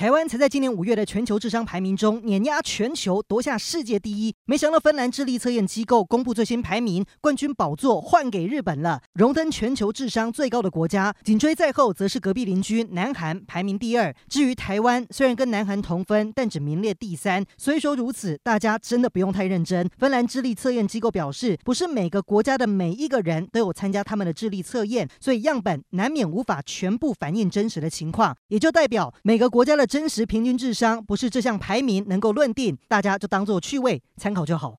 台湾才在今年五月的全球智商排名中碾压全球，夺下世界第一。没想到芬兰智力测验机构公布最新排名，冠军宝座换给日本了，荣登全球智商最高的国家。紧追在后则是隔壁邻居南韩，排名第二。至于台湾，虽然跟南韩同分，但只名列第三。虽说如此，大家真的不用太认真。芬兰智力测验机构表示，不是每个国家的每一个人都有参加他们的智力测验，所以样本难免无法全部反映真实的情况，也就代表每个国家的真实平均智商不是这项排名能够论定，大家就当做趣味参考就好。